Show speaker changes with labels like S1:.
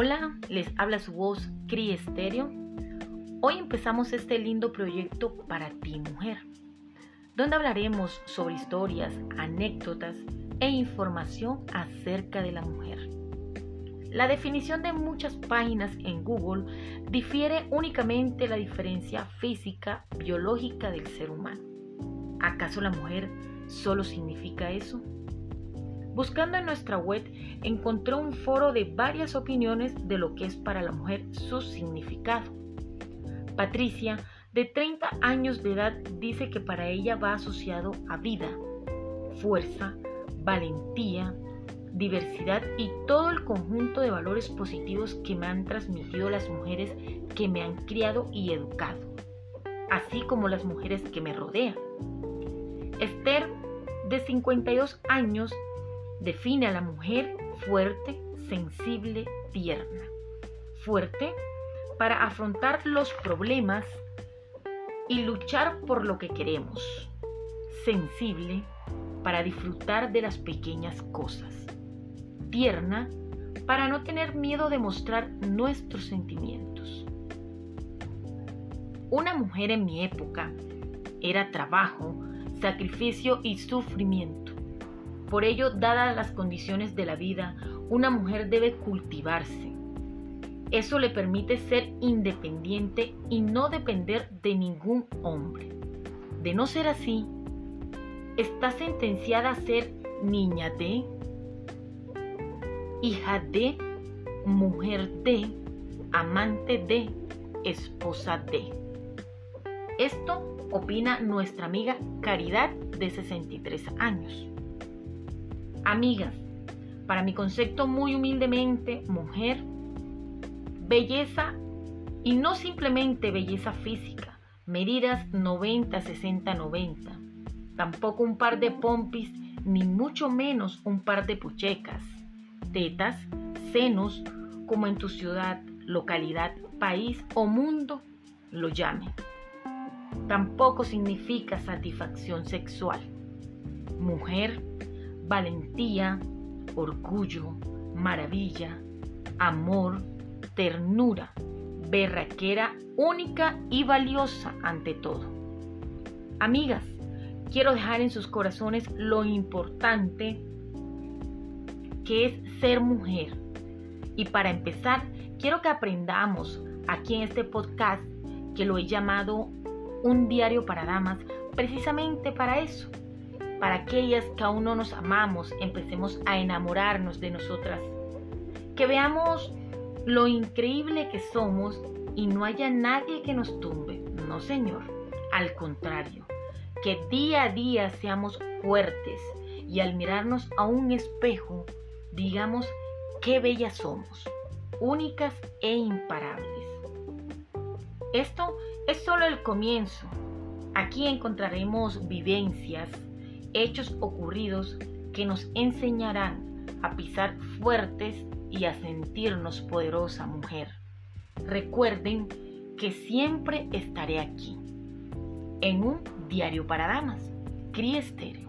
S1: Hola, les habla su voz Cri Estéreo. Hoy empezamos este lindo proyecto para ti, mujer, donde hablaremos sobre historias, anécdotas e información acerca de la mujer. La definición de muchas páginas en Google difiere únicamente la diferencia física, biológica del ser humano. ¿Acaso la mujer solo significa eso? Buscando en nuestra web encontré un foro de varias opiniones de lo que es para la mujer su significado. Patricia, de 30 años de edad, dice que para ella va asociado a vida, fuerza, valentía, diversidad y todo el conjunto de valores positivos que me han transmitido las mujeres que me han criado y educado, así como las mujeres que me rodean. Esther, de 52 años, define a la mujer fuerte, sensible, tierna. Fuerte para afrontar los problemas y luchar por lo que queremos. Sensible para disfrutar de las pequeñas cosas tierna para no tener miedo de mostrar nuestros sentimientos. Una mujer en mi época era trabajo, sacrificio y sufrimiento. Por ello, dadas las condiciones de la vida, una mujer debe cultivarse. Eso le permite ser independiente y no depender de ningún hombre. De no ser así, está sentenciada a ser niña de, hija de, mujer de, amante de, esposa de. Esto opina nuestra amiga Caridad de 63 años. Amigas, para mi concepto muy humildemente, mujer, belleza y no simplemente belleza física, medidas 90, 60, 90. Tampoco un par de pompis, ni mucho menos un par de puchecas tetas, senos, como en tu ciudad, localidad, país o mundo lo llame. Tampoco significa satisfacción sexual. Mujer, valentía, orgullo, maravilla, amor, ternura, berraquera única y valiosa ante todo. Amigas, quiero dejar en sus corazones lo importante qué es ser mujer. Y para empezar, quiero que aprendamos aquí en este podcast que lo he llamado un diario para damas, precisamente para eso, para aquellas que aún no nos amamos, empecemos a enamorarnos de nosotras, que veamos lo increíble que somos y no haya nadie que nos tumbe, no señor, al contrario, que día a día seamos fuertes y al mirarnos a un espejo digamos qué bellas somos, únicas e imparables. Esto es solo el comienzo. Aquí encontraremos vivencias, hechos ocurridos que nos enseñarán a pisar fuertes y a sentirnos poderosa mujer. Recuerden que siempre estaré aquí, en un diario para damas, Criesterio.